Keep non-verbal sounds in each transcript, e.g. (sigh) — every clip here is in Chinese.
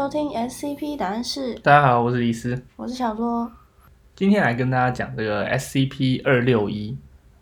收听 SCP 答案室，大家好，我是李斯，我是小多。今天来跟大家讲这个 SCP 二六一，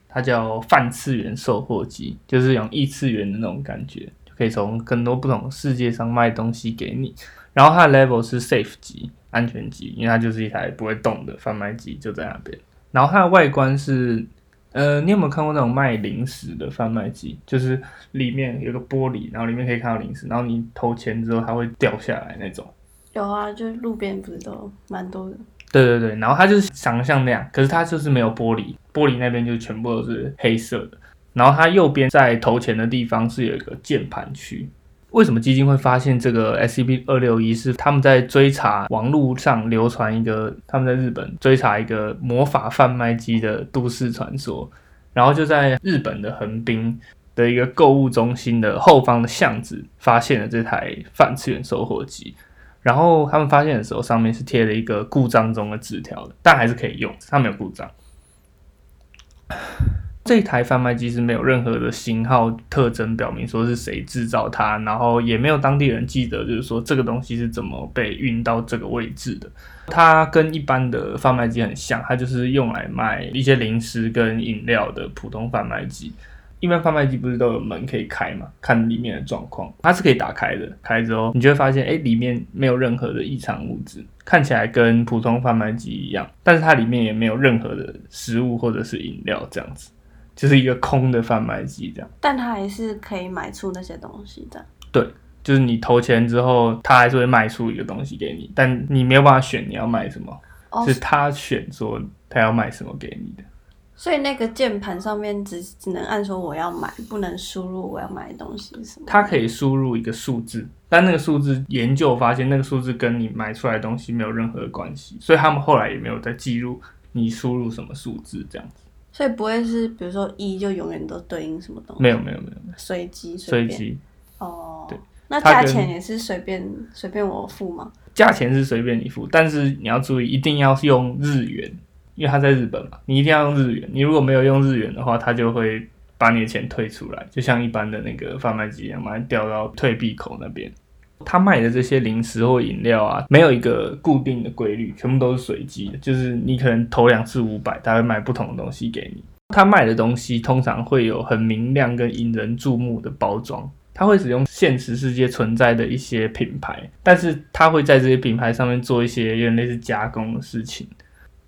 它叫泛次元售货机，就是用异次元的那种感觉，就可以从更多不同世界上卖东西给你。然后它的 level 是 safe 级，安全级，因为它就是一台不会动的贩卖机，就在那边。然后它的外观是。呃，你有没有看过那种卖零食的贩卖机？就是里面有个玻璃，然后里面可以看到零食，然后你投钱之后它会掉下来那种。有啊，就是路边不是都蛮多的。对对对，然后它就是长得像那样，可是它就是没有玻璃，玻璃那边就全部都是黑色的。然后它右边在投钱的地方是有一个键盘区。为什么基金会发现这个 SCP 二六一？是他们在追查网络上流传一个他们在日本追查一个魔法贩卖机的都市传说，然后就在日本的横滨的一个购物中心的后方的巷子发现了这台反次元收货机，然后他们发现的时候上面是贴了一个故障中的纸条的，但还是可以用，它没有故障。这台贩卖机是没有任何的型号特征表明说是谁制造它，然后也没有当地人记得，就是说这个东西是怎么被运到这个位置的。它跟一般的贩卖机很像，它就是用来卖一些零食跟饮料的普通贩卖机。一般贩卖机不是都有门可以开嘛？看里面的状况，它是可以打开的。开之后，你就会发现，哎，里面没有任何的异常物质，看起来跟普通贩卖机一样，但是它里面也没有任何的食物或者是饮料这样子。就是一个空的贩卖机这样，但他还是可以买出那些东西的。对，就是你投钱之后，他还是会卖出一个东西给你，但你没有办法选你要买什么，是他选说他要卖什么给你的。所以那个键盘上面只只能按说我要买，不能输入我要买的东西什么。它可以输入一个数字，但那个数字研究发现那个数字跟你买出来的东西没有任何关系，所以他们后来也没有再记录你输入什么数字这样子。所以不会是，比如说一就永远都对应什么东西？没有没有没有随机随机哦。对，那价钱也是随便随便我付吗？价钱是随便你付，但是你要注意，一定要用日元，因为他在日本嘛，你一定要用日元。你如果没有用日元的话，他就会把你的钱退出来，就像一般的那个贩卖机一样，把它掉到退币口那边。他卖的这些零食或饮料啊，没有一个固定的规律，全部都是随机的。就是你可能投两次五百，他会卖不同的东西给你。他卖的东西通常会有很明亮跟引人注目的包装，他会使用现实世界存在的一些品牌，但是他会在这些品牌上面做一些有点类似加工的事情。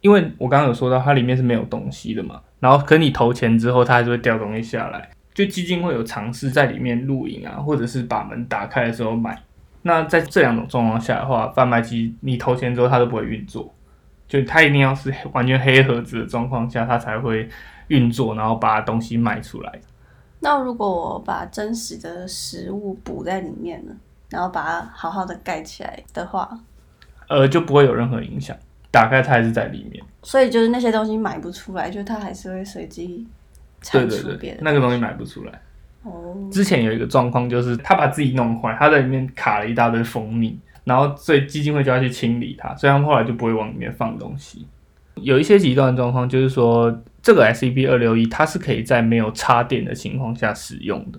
因为我刚刚有说到，它里面是没有东西的嘛，然后可你投钱之后，它还是会掉东西下来。就基金会有尝试在里面录影啊，或者是把门打开的时候买。那在这两种状况下的话，贩卖机你投钱之后它都不会运作，就它一定要是完全黑盒子的状况下，它才会运作，然后把东西卖出来。那如果我把真实的食物补在里面呢，然后把它好好的盖起来的话，呃，就不会有任何影响。打开它还是在里面，所以就是那些东西买不出来，就它还是会随机产出别的。那个东西买不出来。之前有一个状况，就是他把自己弄坏，他在里面卡了一大堆蜂蜜，然后所以基金会就要去清理它，所以他们后来就不会往里面放东西。有一些极端状况，就是说这个 S E B 二六一它是可以在没有插电的情况下使用的，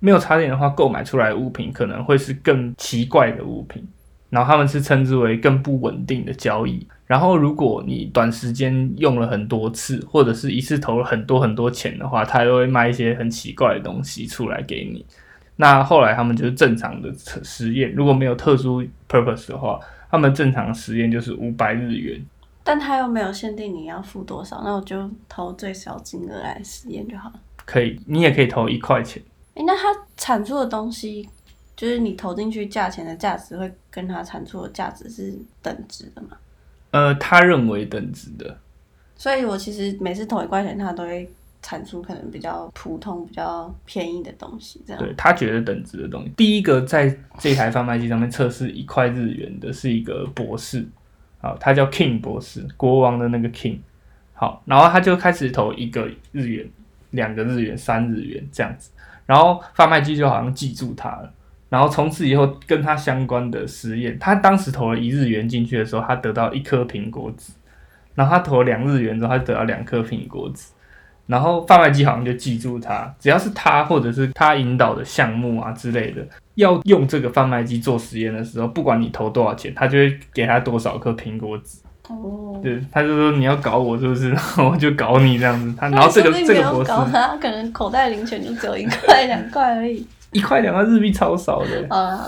没有插电的话，购买出来的物品可能会是更奇怪的物品。然后他们是称之为更不稳定的交易。然后如果你短时间用了很多次，或者是一次投了很多很多钱的话，他都会卖一些很奇怪的东西出来给你。那后来他们就是正常的实验，如果没有特殊 purpose 的话，他们正常实验就是五百日元。但他又没有限定你要付多少，那我就投最小金额来实验就好了。可以，你也可以投一块钱。诶，那他产出的东西？就是你投进去价钱的价值会跟它产出的价值是等值的吗？呃，他认为等值的。所以我其实每次投一块钱，他都会产出可能比较普通、比较便宜的东西。这样。对他觉得等值的东西。第一个在这台贩卖机上面测试一块日元的是一个博士，好，他叫 King 博士，国王的那个 King。好，然后他就开始投一个日元、两个日元、三日元这样子，然后贩卖机就好像记住他了。然后从此以后，跟他相关的实验，他当时投了一日元进去的时候，他得到一颗苹果籽；然后他投了两日元之后，他得到两颗苹果籽；然后贩卖机好像就记住他，只要是他或者是他引导的项目啊之类的，要用这个贩卖机做实验的时候，不管你投多少钱，他就会给他多少颗苹果籽。哦，对，他就说你要搞我是不是？然后我就搞你这样子。(laughs) 他然后这个这个搞他，可能口袋零钱就只有一块两块而已。一块两块日币超少的，啊，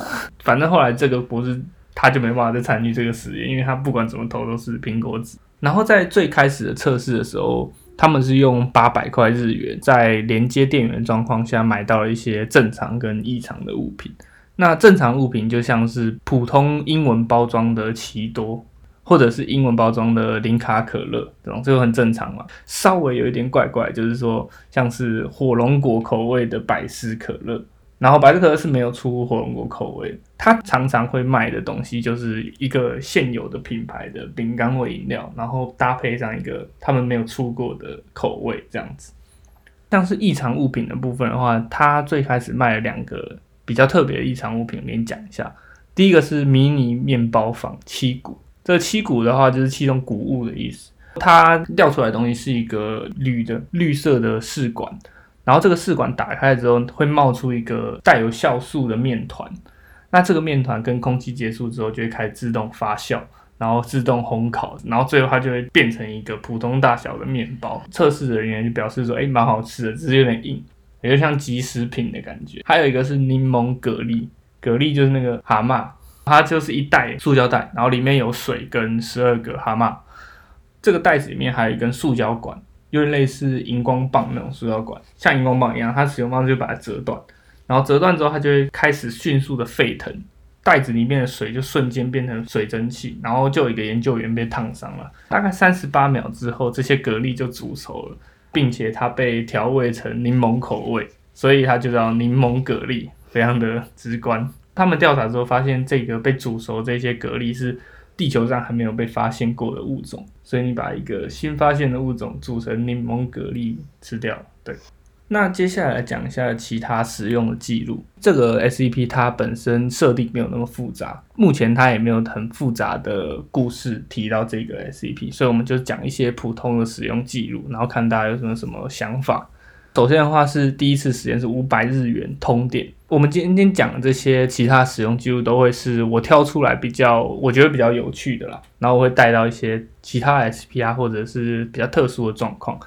反正后来这个博士他就没办法再参与这个实验，因为他不管怎么投都是苹果纸。然后在最开始的测试的时候，他们是用八百块日元，在连接电源状况下买到了一些正常跟异常的物品。那正常物品就像是普通英文包装的奇多，或者是英文包装的零卡可乐，这种这个很正常嘛。稍微有一点怪怪，就是说像是火龙果口味的百事可乐，然后百事可乐是没有出火龙果口味，它常常会卖的东西就是一个现有的品牌的饼干味饮料，然后搭配上一个他们没有出过的口味这样子。像是异常物品的部分的话，它最开始卖了两个比较特别的异常物品，我给你讲一下。第一个是迷你面包房七谷，这七谷的话就是其中谷物的意思。它掉出来的东西是一个铝的绿色的试管，然后这个试管打开之后会冒出一个带有酵素的面团，那这个面团跟空气接触之后就会开始自动发酵，然后自动烘烤，然后最后它就会变成一个普通大小的面包。测试人员就表示说，哎，蛮好吃的，只是有点硬，有点像即食品的感觉。还有一个是柠檬蛤蜊，蛤蜊就是那个蛤蟆，它就是一袋塑胶袋，然后里面有水跟十二个蛤蟆。这个袋子里面还有一根塑胶管，有点类似荧光棒那种塑料管，像荧光棒一样。它使用方式就把它折断，然后折断之后，它就会开始迅速的沸腾，袋子里面的水就瞬间变成水蒸气，然后就有一个研究员被烫伤了。大概三十八秒之后，这些蛤蜊就煮熟了，并且它被调味成柠檬口味，所以它就叫柠檬蛤蜊，非常的直观。他们调查之后发现，这个被煮熟这些蛤蜊是地球上还没有被发现过的物种，所以你把一个新发现的物种煮成柠檬蛤蜊吃掉，对。那接下来讲一下其他使用的记录。这个 SCP 它本身设定没有那么复杂，目前它也没有很复杂的故事提到这个 SCP，所以我们就讲一些普通的使用记录，然后看大家有什么什么想法。首先的话是第一次实验是五百日元通电。我们今天讲的这些其他使用记录都会是我挑出来比较我觉得比较有趣的啦，然后我会带到一些其他 SPR 或者是比较特殊的状况。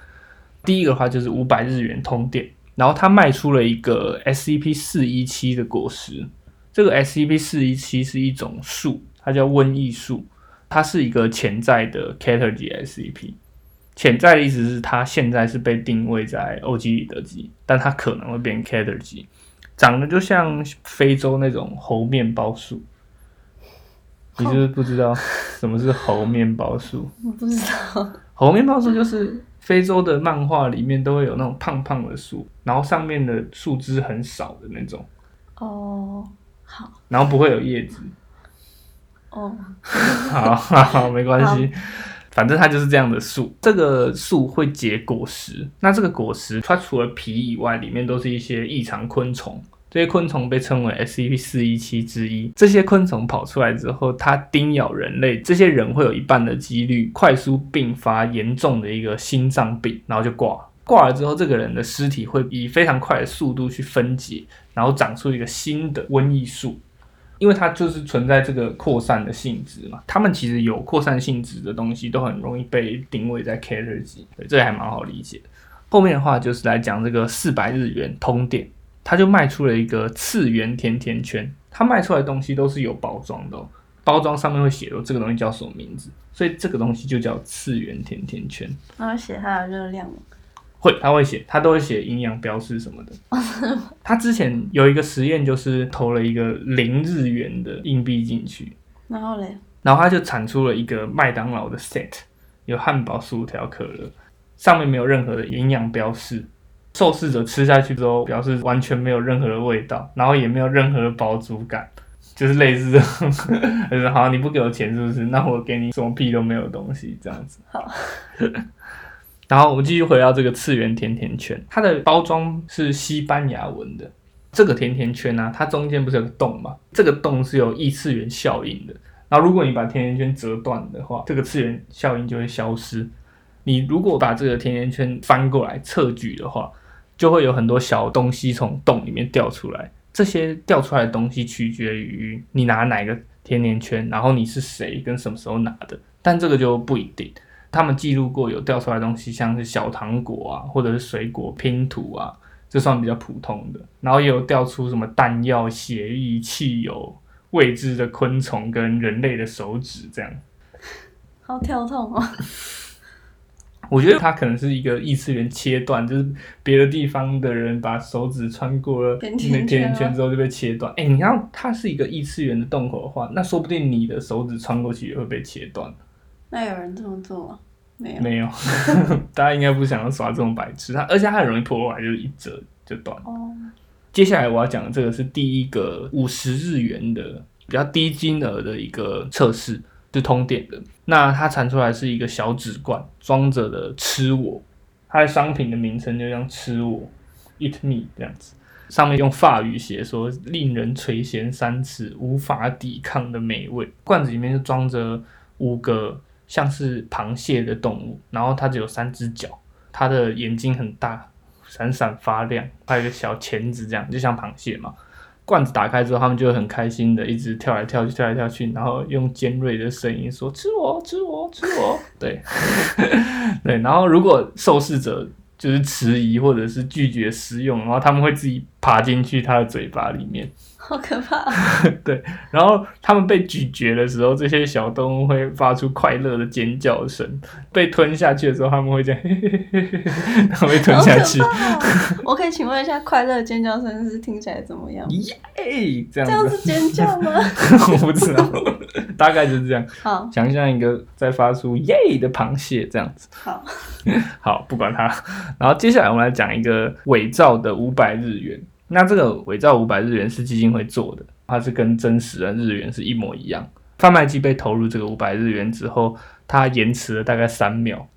第一个的话就是五百日元通电，然后它卖出了一个 SCP 四一七的果实。这个 SCP 四一七是一种树，它叫瘟疫树，它是一个潜在的 Cater 级 SCP。潜在的意思是它现在是被定位在欧几里得级，但它可能会变 Cater 级，长得就像非洲那种猴面包树。你是不是不知道什么是猴面包树？我不知道。猴面包树就是非洲的漫画里面都会有那种胖胖的树，然后上面的树枝很少的那种，哦，好，然后不会有叶子。哦，(laughs) 好好，没关系，反正它就是这样的树。这个树会结果实，那这个果实它除了皮以外，里面都是一些异常昆虫。这些昆虫被称为 SCP 四一七之一。这些昆虫跑出来之后，它叮咬人类，这些人会有一半的几率快速并发严重的一个心脏病，然后就挂。挂了之后，这个人的尸体会以非常快的速度去分解，然后长出一个新的瘟疫树。因为它就是存在这个扩散的性质嘛，它们其实有扩散性质的东西都很容易被定位在 Cater 级，对，这还蛮好理解。后面的话就是来讲这个四百日元通电，它就卖出了一个次元甜甜圈，它卖出来的东西都是有包装的、包装上面会写说这个东西叫什么名字，所以这个东西就叫次元甜甜圈。那写它的热量？会，他会写，他都会写营养标示什么的。(laughs) 他之前有一个实验，就是投了一个零日元的硬币进去，然后嘞，然后他就产出了一个麦当劳的 set，有汉堡、薯条、可乐，上面没有任何的营养标示。受试者吃下去之后，表示完全没有任何的味道，然后也没有任何的饱足感，就是类似这种，(laughs) 就是好，你不给我钱是不是？那我给你什么屁都没有的东西，这样子。好。(laughs) 然后我们继续回到这个次元甜甜圈，它的包装是西班牙文的。这个甜甜圈呢、它中间不是有个洞吗？这个洞是有异次元效应的。然后如果你把甜甜圈折断的话，这个次元效应就会消失。你如果把这个甜甜圈翻过来侧举的话，就会有很多小东西从洞里面掉出来。这些掉出来的东西取决于你拿哪个甜甜圈，然后你是谁跟什么时候拿的，但这个就不一定。他们记录过有掉出来的东西，像是小糖果啊，或者是水果拼图啊，这算比较普通的。然后也有掉出什么弹药、血液、汽油、未知的昆虫跟人类的手指这样。好跳痛哦！我觉得它可能是一个异次元切断，就是别的地方的人把手指穿过了那甜甜圈之后就被切断。哎，你要它是一个异次元的洞口的话，那说不定你的手指穿过去也会被切断。那有人这么做吗？没有，没有。(laughs) 大家应该不想要耍这种白痴，它而且它很容易破坏，就是一折就断。哦。接下来我要讲的这个是第一个五十日元的比较低金额的一个测试。是通电的，那它产出来是一个小纸罐，装着的吃我，它的商品的名称就像吃我，eat me 这样子，上面用法语写说令人垂涎三尺，无法抵抗的美味。罐子里面就装着五个像是螃蟹的动物，然后它只有三只脚，它的眼睛很大，闪闪发亮，还有一个小钳子，这样就像螃蟹嘛。罐子打开之后，他们就会很开心的一直跳来跳去，跳来跳去，然后用尖锐的声音说：“吃我，吃我，吃我！” (laughs) 对，对。然后如果受试者就是迟疑或者是拒绝食用，然后他们会自己爬进去它的嘴巴里面。(laughs) 好可怕！(laughs) 对，然后它们被咀嚼的时候，这些小动物会发出快乐的尖叫声；被吞下去的时候，他们会这样，然后被吞下去。我可以请问一下，快乐尖叫声是听起来怎么样？耶！这样这样是尖叫吗？(laughs) 我不知道，大概就是这样。好，想象一个在发出耶的螃蟹这样子。好，好，不管它。然后接下来我们来讲一个伪造的五百日元。那这个伪造五百日元是基金会做的，它是跟真实的日元是一模一样。贩卖机被投入这个五百日元之后，它延迟了大概三秒，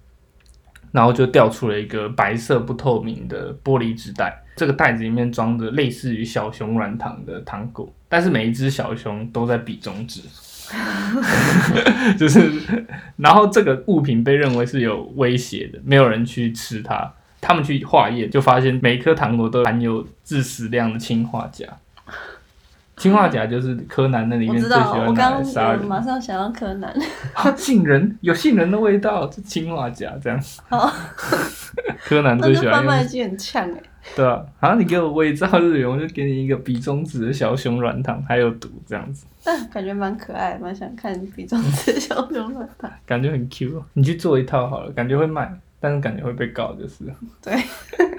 然后就掉出了一个白色不透明的玻璃纸袋。这个袋子里面装着类似于小熊软糖的糖果，但是每一只小熊都在比中指，(laughs) 就是，然后这个物品被认为是有威胁的，没有人去吃它。他们去化验，就发现每颗糖果都含有致死量的氰化钾。氰化钾就是柯南那里面最喜欢拿来杀人。马上想到柯南。杏仁有杏仁的味道，这氰化钾这样。好。(laughs) 柯南最喜欢。贩卖机很呛哎。对啊，好像，你给我伪造日元，我就给你一个比中指的小熊软糖，还有毒这样子。但感觉蛮可爱，蛮想看比中指的小熊软糖。感觉很 Q，你去做一套好了，感觉会卖。但是感觉会被告，就是。对。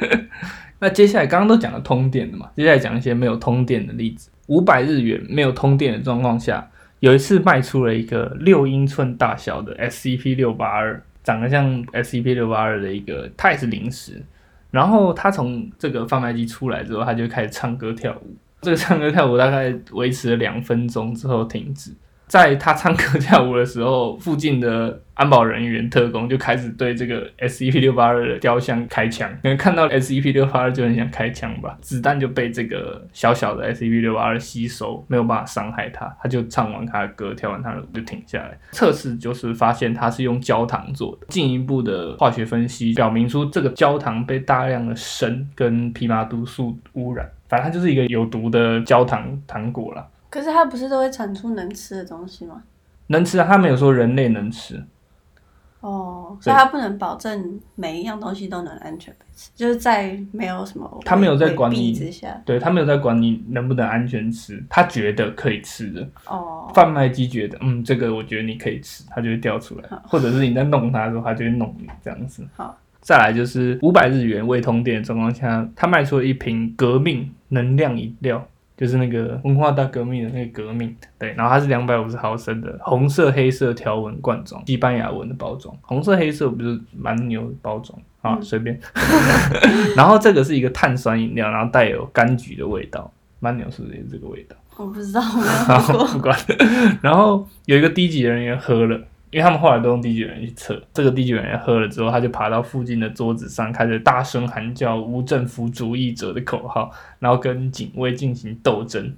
(laughs) 那接下来刚刚都讲了通电的嘛，接下来讲一些没有通电的例子。五百日元没有通电的状况下，有一次卖出了一个六英寸大小的 SCP 六八二，长得像 SCP 六八二的一个，它也是零食。然后它从这个贩卖机出来之后，它就开始唱歌跳舞。这个唱歌跳舞大概维持了两分钟之后停止。在他唱歌跳舞的时候，附近的安保人员、特工就开始对这个 S E P 六八二的雕像开枪。可能看到 S E P 六八二就很想开枪吧，子弹就被这个小小的 S E P 六八二吸收，没有办法伤害他。他就唱完他的歌，跳完他的舞就停下来。测试就是发现它是用焦糖做的，进一步的化学分析表明出这个焦糖被大量的砷跟皮马毒素污染，反正它就是一个有毒的焦糖糖果了。可是它不是都会产出能吃的东西吗？能吃啊，它没有说人类能吃。哦，所以它不能保证每一样东西都能安全被吃，就是在没有什么他没有在管你之下，对他没有在管你能不能安全吃，他觉得可以吃的。哦，贩卖机觉得，嗯，这个我觉得你可以吃，它就会掉出来，或者是你在弄它的时候，它就会弄你这样子。好，再来就是五百日元未通电的状况下，他卖出了一瓶革命能量饮料。就是那个文化大革命的那个革命，对，然后它是两百五十毫升的红色黑色条纹罐装，西班牙文的包装，红色黑色不是蛮牛的包装啊，随便。(laughs) 然后这个是一个碳酸饮料，然后带有柑橘的味道，蛮牛是不是这个味道？我不知道，没有喝过。(laughs) 不管。(laughs) 然后有一个低级人员喝了。因为他们后来都用低级人去测，这个低级人喝了之后，他就爬到附近的桌子上，开始大声喊叫“无政府主义者”的口号，然后跟警卫进行斗争，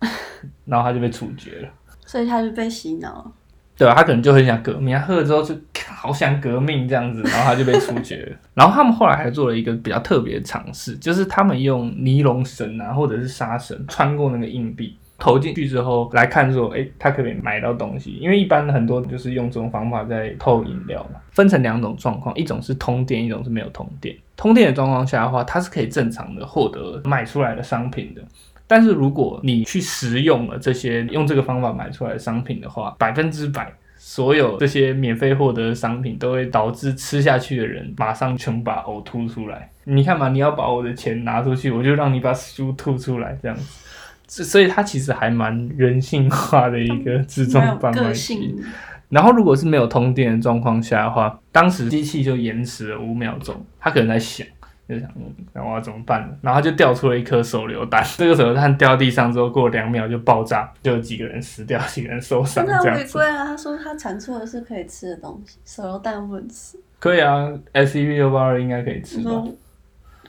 (laughs) 然后他就被处决了。所以他就被洗脑了。对啊，他可能就很想革命，他喝了之后就好想革命这样子，然后他就被处决了。(laughs) 然后他们后来还做了一个比较特别的尝试，就是他们用尼龙绳啊，或者是纱绳穿过那个硬币。投进去之后来看说，哎，他可以买到东西？因为一般很多就是用这种方法在偷饮料嘛。分成两种状况，一种是通电，一种是没有通电。通电的状况下的话，它是可以正常的获得买出来的商品的。但是如果你去食用了这些用这个方法买出来的商品的话，百分之百所有这些免费获得的商品都会导致吃下去的人马上全把呕吐出来。你看嘛，你要把我的钱拿出去，我就让你把书吐出来，这样子。所以它其实还蛮人性化的一个自动贩卖机。然后如果是没有通电的状况下的话，当时机器就延迟了五秒钟，它可能在想，就想，嗯，那我要怎么办呢？然后就掉出了一颗手榴弹。这个手榴弹掉地上之后，过两秒就爆炸，就有几个人死掉，几个人受伤。那违规啊！他说他产出的是可以吃的东西，手榴弹不能吃。可以啊，S E V 六八二应该可以吃。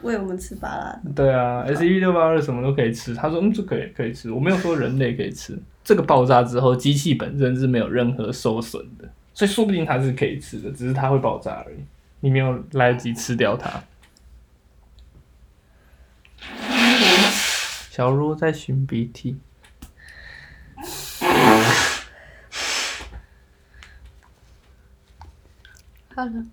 喂我们吃巴拉。对啊，S E V 六八二什么都可以吃。他说嗯，这可以可以吃。我没有说人类可以吃。这个爆炸之后，机器本身是没有任何受损的，所以说不定它是可以吃的，只是它会爆炸而已。你没有来得及吃掉它。小茹在擤鼻涕。好了。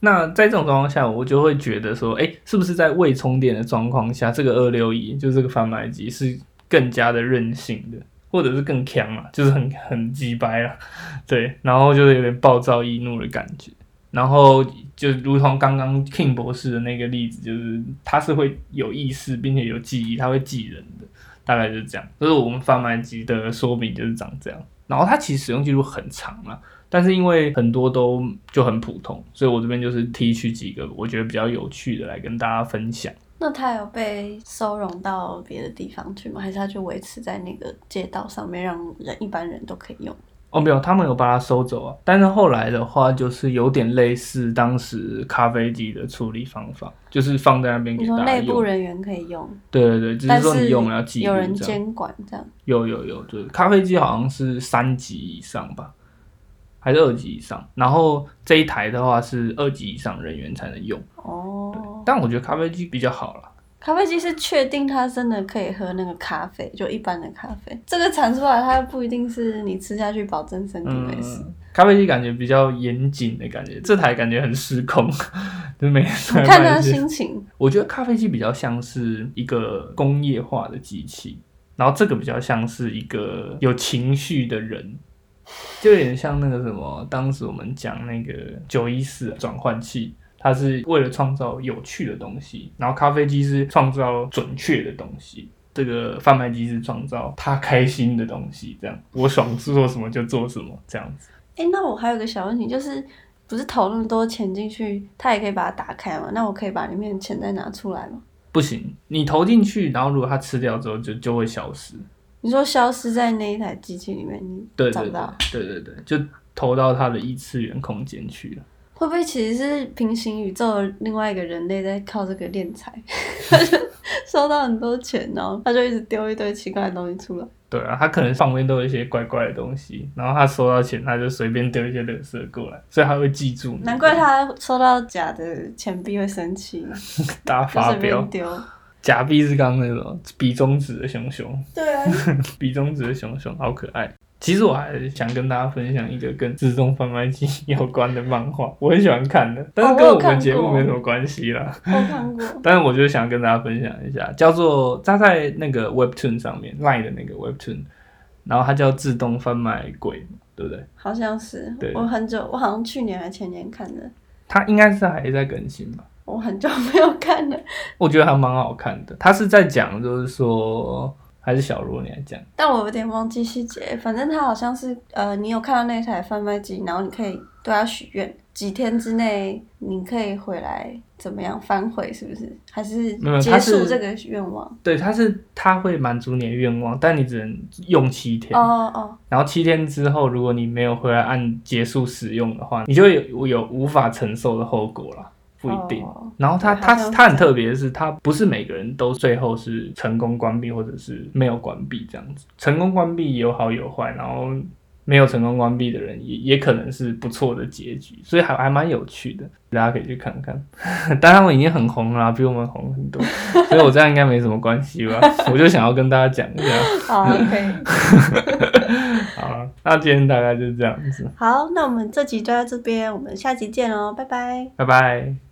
那在这种状况下，我就会觉得说，哎，是不是在未充电的状况下，这个二六一就是这个贩卖机是更加的任性的，或者是更强啊，就是很很鸡掰啊，(laughs) 对，然后就是有点暴躁易怒的感觉，然后就如同刚刚 King 博士的那个例子，就是他是会有意识并且有记忆，他会记人的，大概就是这样，这是我们贩卖机的说明，就是长这样，然后它其实使用记录很长啊。但是因为很多都就很普通，所以我这边就是提取几个我觉得比较有趣的来跟大家分享。那他有被收容到别的地方去吗？还是他就维持在那个街道上面，让人一般人都可以用？哦，没有，他们有把它收走啊。但是后来的话，就是有点类似当时咖啡机的处理方法，就是放在那边给大家用。内部人员可以用。对对对，只是说你用了要记有人监管这样。有有有，就是咖啡机好像是三级以上吧。还是二级以上，然后这一台的话是二级以上人员才能用哦。但我觉得咖啡机比较好了。咖啡机是确定它真的可以喝那个咖啡，就一般的咖啡。这个产出来它不一定是你吃下去保证身体没事。咖啡机感觉比较严谨的感觉，这台感觉很失控，(laughs) 就没看他心情。我觉得咖啡机比较像是一个工业化的机器，然后这个比较像是一个有情绪的人。就有点像那个什么，当时我们讲那个九一四转换器，它是为了创造有趣的东西，然后咖啡机是创造准确的东西，这个贩卖机是创造他开心的东西，这样我爽做什么就做什么这样子。哎，那我还有个小问题，就是不是投那么多钱进去，他也可以把它打开吗？那我可以把里面的钱再拿出来吗？不行，你投进去，然后如果它吃掉之后，就就会消失。你说消失在那一台机器里面，你找不到？对对对，就投到它的异次元空间去了。会不会其实是平行宇宙另外一个人类在靠这个敛财，收到很多钱，然后他就一直丢一堆奇怪的东西出来。对啊，他可能旁边都有一些怪怪的东西，然后他收到钱，他就随便丢一些垃圾过来，所以他会记住。难怪他收到假的钱币会生气，(laughs) 大发飙丢。假币是刚刚那种比中指的熊熊，对啊，(laughs) 比中指的熊熊好可爱。其实我还想跟大家分享一个跟自动贩卖机 (laughs) 有关的漫画，我很喜欢看的，但是跟我们节目没什么关系啦。我看过，(laughs) 但是我就想跟大家分享一下，叫做它在那个 Webtoon 上面 Line 的那个 Webtoon，然后它叫自动贩卖鬼，对不对？好像是，我很久，我好像去年还前年看的。它应该是还在更新吧。我很久没有看了，我觉得还蛮好看的。他是在讲，就是说，还是小罗你来讲，但我有点忘记细节。反正他好像是，呃，你有看到那台贩卖机，然后你可以对他许愿，几天之内你可以回来怎么样反悔，是不是？还是结束这个愿望？对，他是他会满足你的愿望，但你只能用七天。哦哦。然后七天之后，如果你没有回来按结束使用的话，你就有有无法承受的后果了。不一定，然后它它它很特别的是，他不是每个人都最后是成功关闭或者是没有关闭这样子，成功关闭有好有坏，然后没有成功关闭的人，也也可能是不错的结局，所以还还蛮有趣的，大家可以去看看。(laughs) 但他们已经很红了，比我们红很多，(laughs) 所以我这样应该没什么关系吧？(laughs) 我就想要跟大家讲一下。好，可以。好，那今天大概就是这样子。好，那我们这集就到这边，我们下集见喽，拜拜。拜拜。